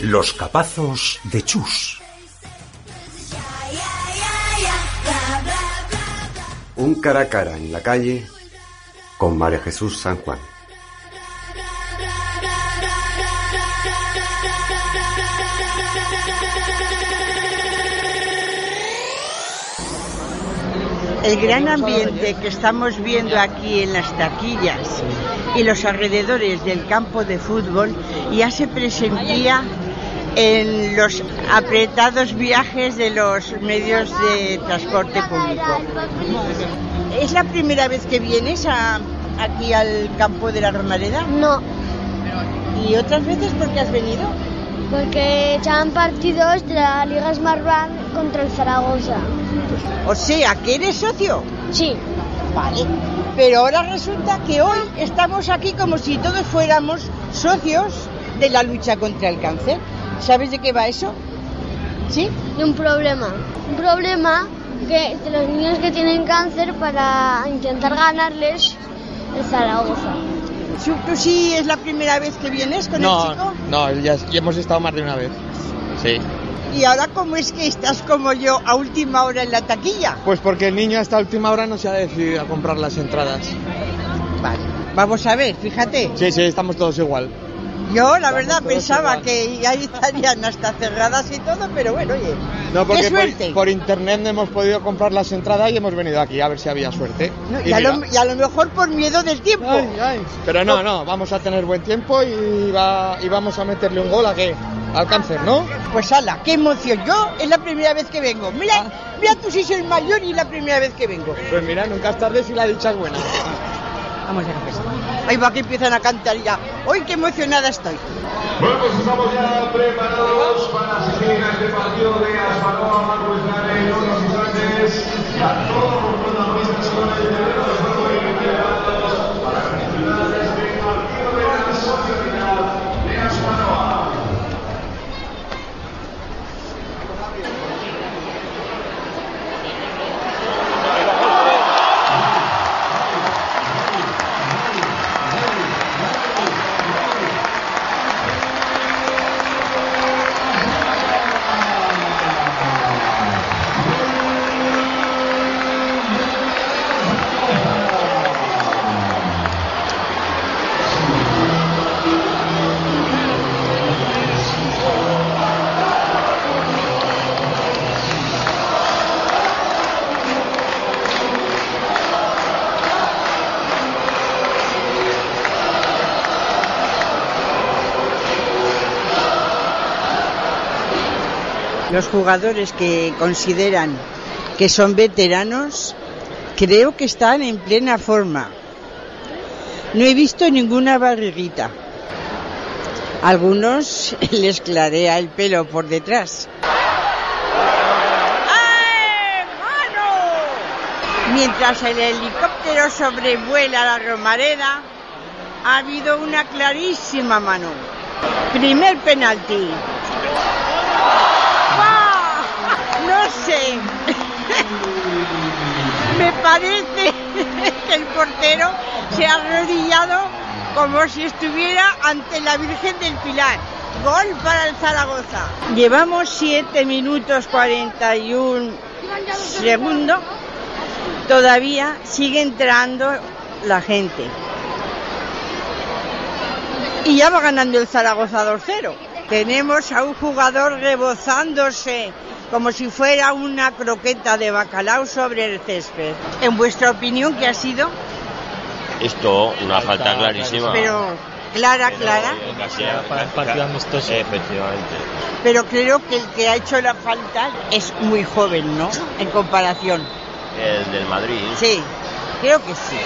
Los capazos de Chus. Un cara a cara en la calle con María Jesús San Juan. El gran ambiente que estamos viendo aquí en las taquillas y los alrededores del campo de fútbol ya se presentía en los apretados viajes de los medios de transporte público. ¿Es la primera vez que vienes a- aquí al campo de la Romareda? No, ¿Y otras veces por qué has venido? porque echaban partidos de la Liga Smartbank contra el Zaragoza. O sea, que eres socio. Sí, Vale. Pero ahora resulta que hoy estamos aquí como si todos fuéramos socios de la lucha contra el cáncer. ¿Sabes de qué va eso? ¿Sí? y un problema. Un problema que de los niños que tienen cáncer para intentar ganarles el Zaragoza. ¿Tú, sí es la primera vez que vienes con el No, chico? no, ya, ya hemos estado más de una vez. Sí. ¿Y ahora cómo es que estás como yo a última hora en la taquilla? Pues porque el niño hasta última hora no se ha decidido a comprar las entradas. Vale. Vamos a ver, fíjate. Sí, sí, estamos todos igual. Yo la verdad pensaba igual. que ya estarían hasta cerradas y todo, pero bueno, oye. No, ¡Qué porque suerte! por, por internet no hemos podido comprar las entradas y hemos venido aquí a ver si había suerte. No, Y y, a lo, y a lo mejor por miedo del tiempo. Ay, ay. Pero no, no, vamos a tener buen tiempo y, va, y vamos a meterle un gol a qué? Al cáncer, ¿no? Pues ala, qué emoción. Yo es la primera vez que vengo. Mira, Ah. mira tú si soy mayor y es la primera vez que vengo. Pues mira, nunca es tarde si la dicha es buena. Vamos a ver. Ahí va que empiezan a cantar ya. ¡Uy, qué emocionada estoy! Bueno, pues estamos ya preparados para asistir a este partido de Asfalón, Marcos Gane, unos instantes. Ya todos Los jugadores que consideran que son veteranos, creo que están en plena forma. No he visto ninguna barriguita. Algunos les clarea el pelo por detrás. Mientras el helicóptero sobrevuela la Romareda, ha habido una clarísima mano. Primer penalti. No sé. Me parece que el portero se ha arrodillado como si estuviera ante la Virgen del Pilar. Gol para el Zaragoza. Llevamos 7 minutos 41 segundos. Todavía sigue entrando la gente. Y ya va ganando el Zaragoza 2-0. Tenemos a un jugador rebozándose como si fuera una croqueta de bacalao sobre el césped. En vuestra opinión, ¿qué ha sido? Esto, una falta clarísima. Pero clara, clara. Para el partido amistoso. Efectivamente. Pero creo que el que ha hecho la falta es muy joven, ¿no? En comparación. El del Madrid. Sí, creo que sí.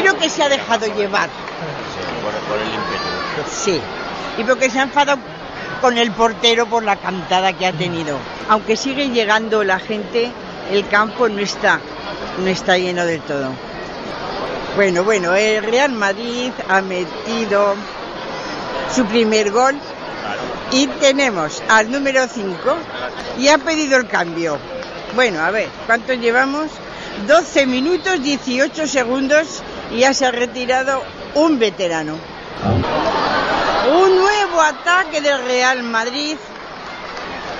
Creo que se ha dejado llevar. Por, por el ímpetu. Sí. Y porque se ha enfadado con el portero por la cantada que ha tenido. Aunque sigue llegando la gente, el campo no está, no está lleno del todo. Bueno, bueno, el Real Madrid ha metido su primer gol y tenemos al número 5 y ha pedido el cambio. Bueno, a ver, ¿cuánto llevamos? 12 minutos 18 segundos y ya se ha retirado un veterano. Ataque del Real Madrid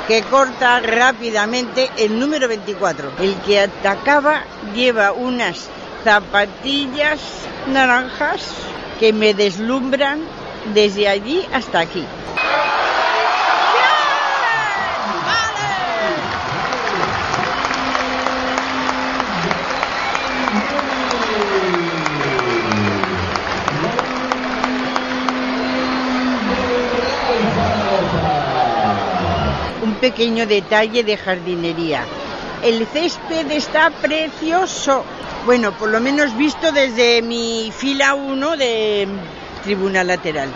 que corta rápidamente el número 24. El que atacaba lleva unas zapatillas naranjas que me deslumbran desde allí hasta aquí. Un pequeño detalle de jardinería. El césped está precioso. Bueno, por lo menos visto desde mi fila 1 de tribuna lateral.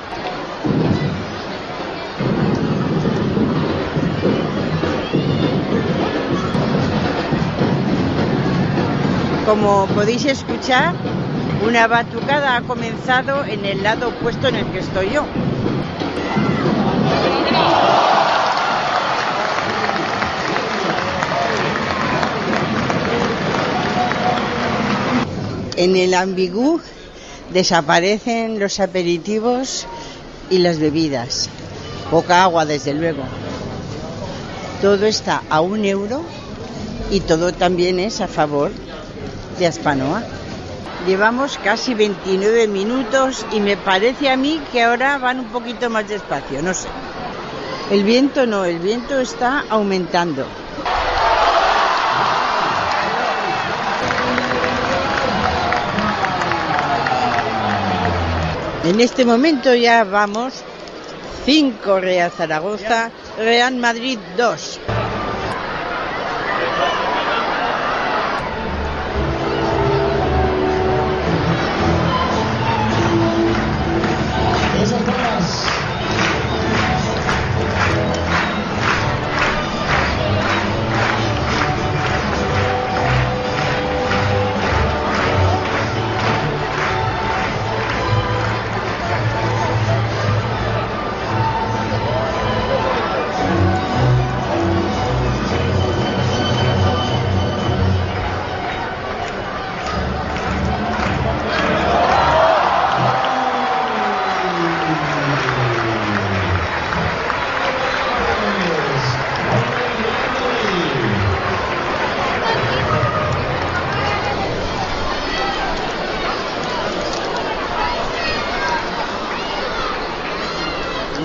Como podéis escuchar, una batucada ha comenzado en el lado opuesto en el que estoy yo. En el ambigú desaparecen los aperitivos y las bebidas. Poca agua, desde luego. Todo está a un euro y todo también es a favor de Aspanoa. Llevamos casi 29 minutos y me parece a mí que ahora van un poquito más despacio, no sé. El viento no, el viento está aumentando. En este momento ya vamos 5 Real Zaragoza, Real Madrid 2.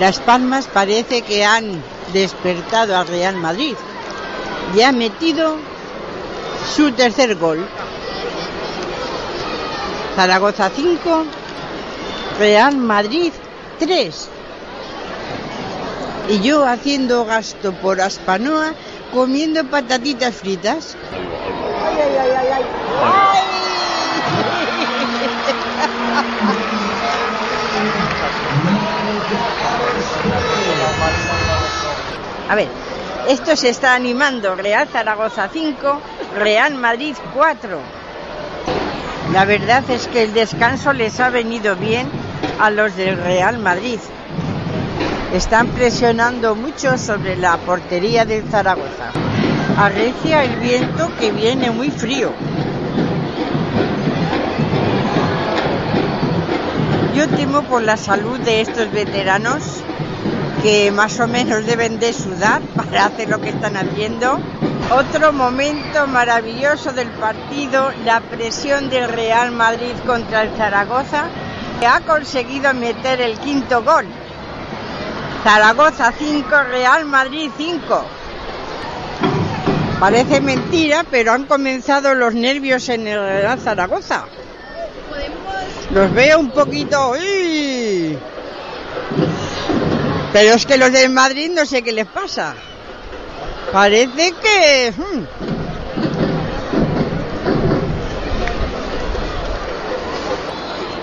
Las Palmas parece que han despertado al Real Madrid y ha metido su tercer gol. Zaragoza 5, Real Madrid 3. Y yo haciendo gasto por Aspanoa comiendo patatitas fritas. Ay, ay, ay, ay, ay. A ver, esto se está animando Real Zaragoza 5, Real Madrid 4. La verdad es que el descanso les ha venido bien a los del Real Madrid. Están presionando mucho sobre la portería del Zaragoza. Arrecia el viento que viene muy frío. Yo temo por la salud de estos veteranos que más o menos deben de sudar para hacer lo que están haciendo. Otro momento maravilloso del partido, la presión del Real Madrid contra el Zaragoza, que ha conseguido meter el quinto gol. Zaragoza 5, Real Madrid 5. Parece mentira, pero han comenzado los nervios en el Real Zaragoza. ¿Podemos Los veo un poquito... ¡uy! Pero es que los del Madrid no sé qué les pasa. Parece que... hmm.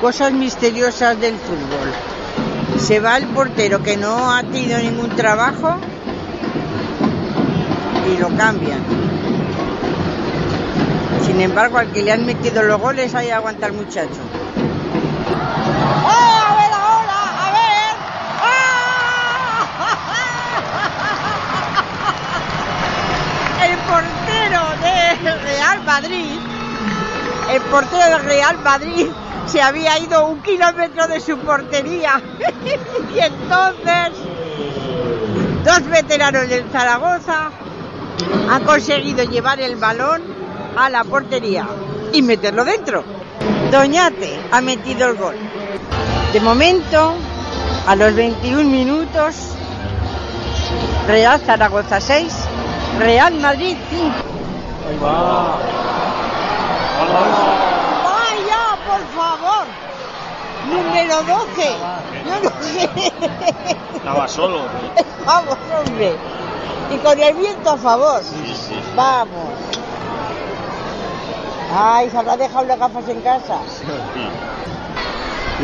Cosas misteriosas del fútbol. Se va el portero que no ha tenido ningún trabajo y lo cambian. Sin embargo, al que le han metido los goles, ahí aguanta el muchacho. ¡Ah! El portero del Real Madrid, el portero del Real Madrid se había ido un kilómetro de su portería. y entonces, dos veteranos del Zaragoza han conseguido llevar el balón a la portería y meterlo dentro. Doñate ha metido el gol. De momento, a los 21 minutos, Real Zaragoza 6, Real Madrid 5. ¡Vaya, por favor! Número 12. Yo no sé. Estaba solo. Vamos, hombre. Y con el viento a favor. Vamos. Ay, se habrá dejado las gafas en casa.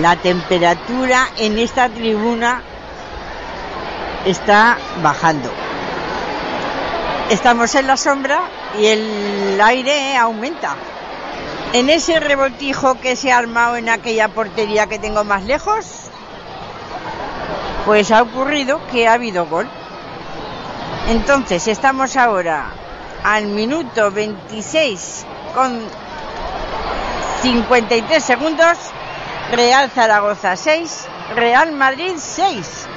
La temperatura en esta tribuna está bajando. Estamos en la sombra y el aire aumenta. En ese revoltijo que se ha armado en aquella portería que tengo más lejos, pues ha ocurrido que ha habido gol. Entonces estamos ahora al minuto 26 con 53 segundos. Real Zaragoza 6, Real Madrid 6.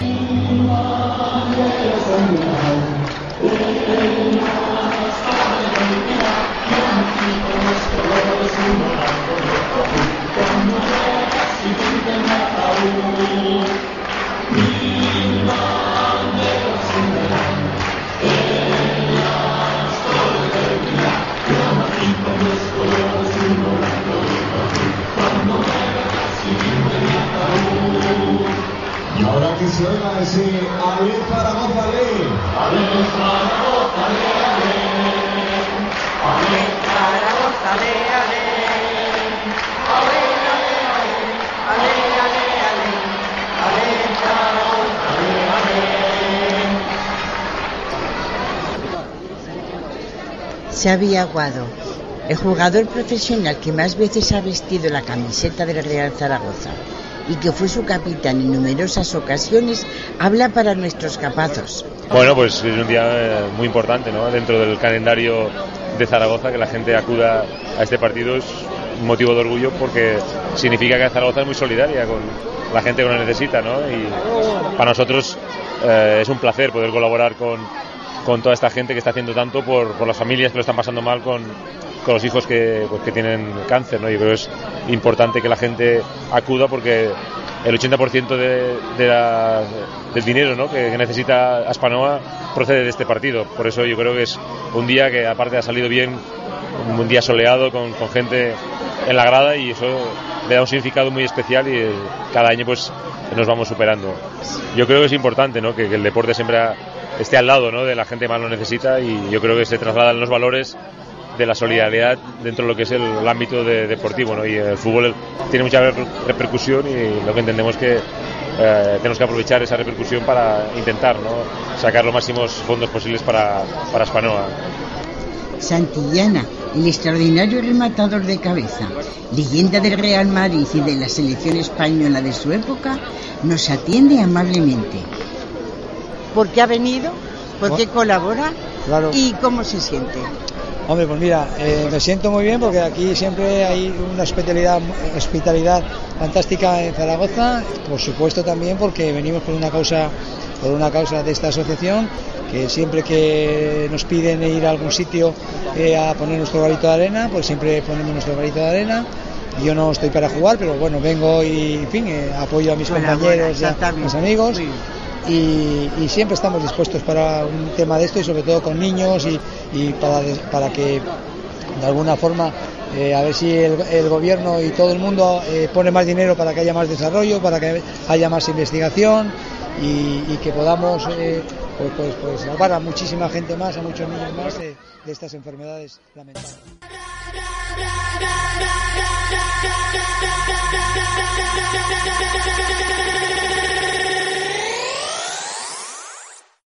Y ahora que suena ese Ale Zaragoza Ale. Xavi Aguado, el jugador profesional que más veces ha vestido la camiseta del Real Zaragoza y que fue su capitán en numerosas ocasiones, habla para nuestros capazos. Bueno, pues es un día eh, muy importante ¿no? dentro del calendario de Zaragoza, que la gente acuda a este partido es un motivo de orgullo porque significa que Zaragoza es muy solidaria con la gente que lo necesita ¿no? y para nosotros eh, es un placer poder colaborar con, con toda esta gente que está haciendo tanto por, por las familias que lo están pasando mal con, con los hijos que, pues, que tienen cáncer, ¿no? Yo creo que es importante que la gente acuda porque el 80% de, de la- del dinero ¿no? que, que necesita Aspanoa procede de este partido. Por eso yo creo que es un día que aparte ha salido bien, un día soleado con, con gente en la grada y eso le da un significado muy especial y eh, cada año pues nos vamos superando. Yo creo que es importante ¿no? que, que el deporte siempre ha- esté al lado ¿no? de la gente que más lo necesita y yo creo que se trasladan los valores de la solidaridad dentro de lo que es el, el ámbito de- deportivo ¿no? y el fútbol tiene mucha reper- repercusión y lo que entendemos que eh, tenemos que aprovechar esa repercusión para intentar ¿no? sacar los máximos fondos posibles para, para Spanoa. Santillana, el extraordinario rematador de cabeza, leyenda del Real Madrid y de la selección española de su época, nos atiende amablemente. ¿Por qué ha venido? ¿Por qué colabora? Claro. ¿Y cómo se siente? Hombre, pues mira, eh, me siento muy bien porque aquí siempre hay una hospitalidad, hospitalidad fantástica en Zaragoza. Por supuesto también porque venimos por una causa, por una causa de esta asociación que siempre que nos piden ir a algún sitio eh, a poner nuestro granito de arena, pues siempre ponemos nuestro granito de arena. Yo no estoy para jugar, pero bueno, vengo y, en fin, eh, apoyo a mis compañeros y a mis amigos. Y, siempre estamos dispuestos para un tema de esto y sobre todo con niños y, y para, para que de alguna forma eh, a ver si el, el, gobierno y todo el mundo eh, pone más dinero para que haya más desarrollo, para que haya más investigación y, y que podamos eh, pues, pues, pues, salvar a muchísima gente más, a muchos niños más de, de estas enfermedades lamentables.